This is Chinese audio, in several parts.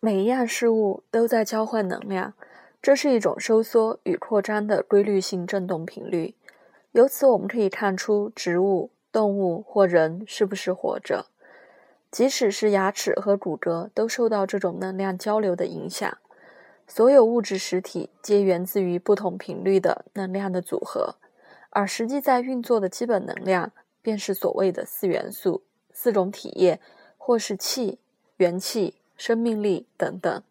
每一样事物都在交换能量，这是一种收缩与扩张的规律性振动频率。由此，我们可以看出植物、动物或人是不是活着。即使是牙齿和骨骼，都受到这种能量交流的影响。所有物质实体皆源自于不同频率的能量的组合，而实际在运作的基本能量，便是所谓的四元素、四种体液，或是气、元气、生命力等等。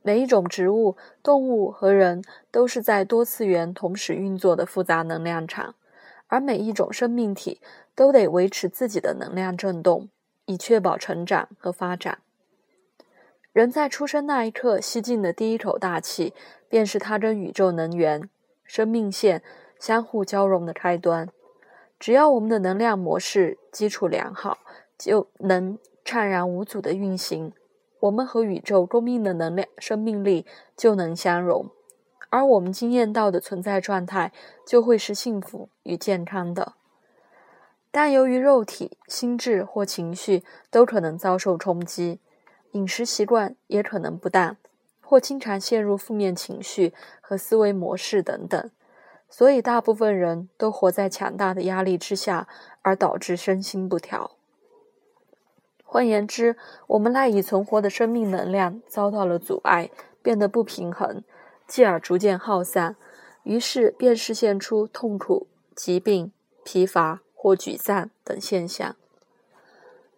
每一种植物、动物和人都是在多次元同时运作的复杂能量场，而每一种生命体都得维持自己的能量振动，以确保成长和发展。人在出生那一刻吸进的第一口大气，便是他跟宇宙能源、生命线相互交融的开端。只要我们的能量模式基础良好，就能畅然无阻的运行，我们和宇宙供应的能量、生命力就能相融，而我们经验到的存在状态就会是幸福与健康的。但由于肉体、心智或情绪都可能遭受冲击。饮食习惯也可能不当，或经常陷入负面情绪和思维模式等等，所以大部分人都活在强大的压力之下，而导致身心不调。换言之，我们赖以存活的生命能量遭到了阻碍，变得不平衡，继而逐渐耗散，于是便实现出痛苦、疾病、疲乏或沮丧等现象。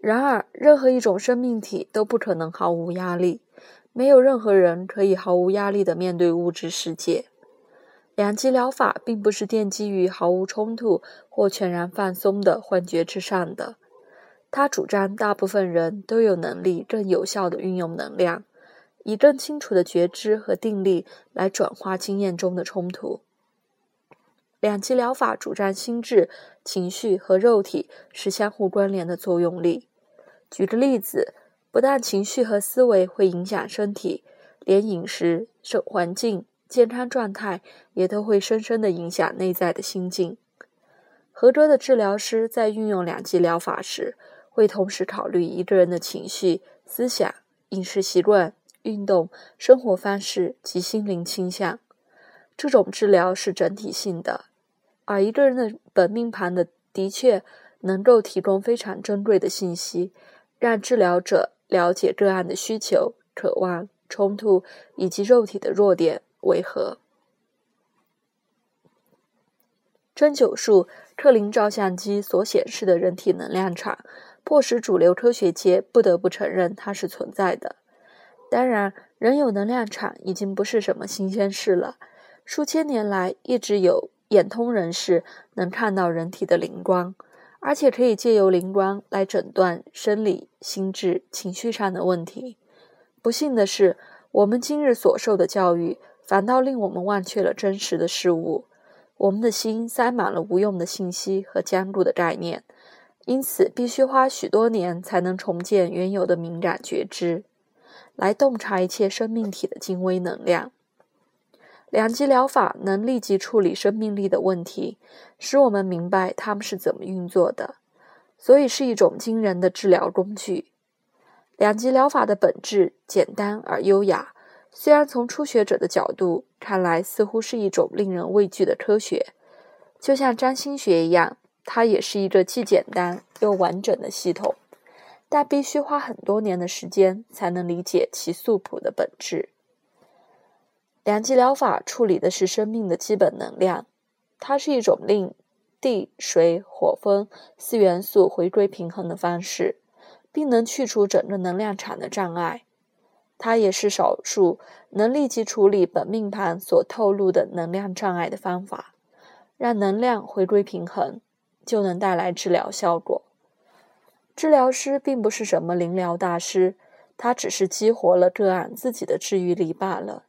然而，任何一种生命体都不可能毫无压力，没有任何人可以毫无压力地面对物质世界。两极疗法并不是奠基于毫无冲突或全然放松的幻觉之上的，他主张大部分人都有能力更有效地运用能量，以更清楚的觉知和定力来转化经验中的冲突。两极疗法主张心智、情绪和肉体是相互关联的作用力。举个例子，不但情绪和思维会影响身体，连饮食、生环境、健康状态也都会深深的影响内在的心境。合格的治疗师在运用两极疗法时，会同时考虑一个人的情绪、思想、饮食习惯、运动、生活方式及心灵倾向。这种治疗是整体性的，而一个人的本命盘的的确能够提供非常珍贵的信息。让治疗者了解个案的需求、渴望、冲突以及肉体的弱点为何。针灸术、克林照相机所显示的人体能量场，迫使主流科学界不得不承认它是存在的。当然，人有能量场已经不是什么新鲜事了。数千年来，一直有眼通人士能看到人体的灵光。而且可以借由灵光来诊断生理、心智、情绪上的问题。不幸的是，我们今日所受的教育反倒令我们忘却了真实的事物。我们的心塞满了无用的信息和坚固的概念，因此必须花许多年才能重建原有的敏感觉知，来洞察一切生命体的精微能量。两极疗法能立即处理生命力的问题，使我们明白它们是怎么运作的，所以是一种惊人的治疗工具。两极疗法的本质简单而优雅，虽然从初学者的角度看来似乎是一种令人畏惧的科学，就像占星学一样，它也是一个既简单又完整的系统，但必须花很多年的时间才能理解其素朴的本质。两极疗法处理的是生命的基本能量，它是一种令地、水、火、风四元素回归平衡的方式，并能去除整个能量场的障碍。它也是少数能立即处理本命盘所透露的能量障碍的方法，让能量回归平衡，就能带来治疗效果。治疗师并不是什么灵疗大师，他只是激活了个案自己的治愈力罢了。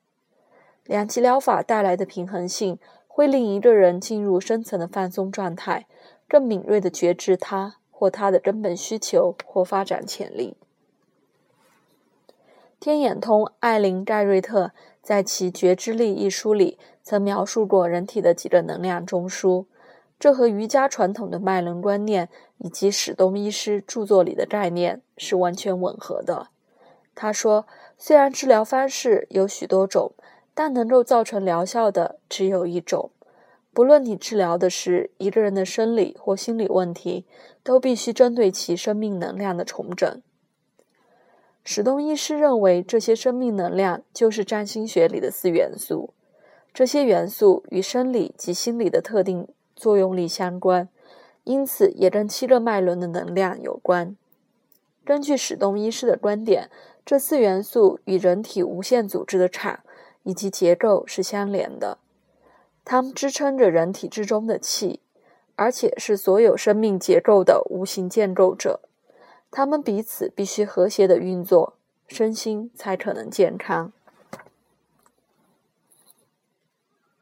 两极疗法带来的平衡性，会令一个人进入深层的放松状态，更敏锐地觉知他或他的根本需求或发展潜力。天眼通艾琳盖瑞特在其《觉知力》一书里曾描述过人体的几个能量中枢，这和瑜伽传统的脉轮观念以及史东医师著作里的概念是完全吻合的。他说：“虽然治疗方式有许多种，但能够造成疗效的只有一种。不论你治疗的是一个人的生理或心理问题，都必须针对其生命能量的重整。”史东医师认为，这些生命能量就是占星学里的四元素。这些元素与生理及心理的特定作用力相关，因此也跟七个脉轮的能量有关。根据史东医师的观点，这四元素与人体无限组织的场以及结构是相连的，它们支撑着人体之中的气，而且是所有生命结构的无形建构者。它们彼此必须和谐的运作，身心才可能健康。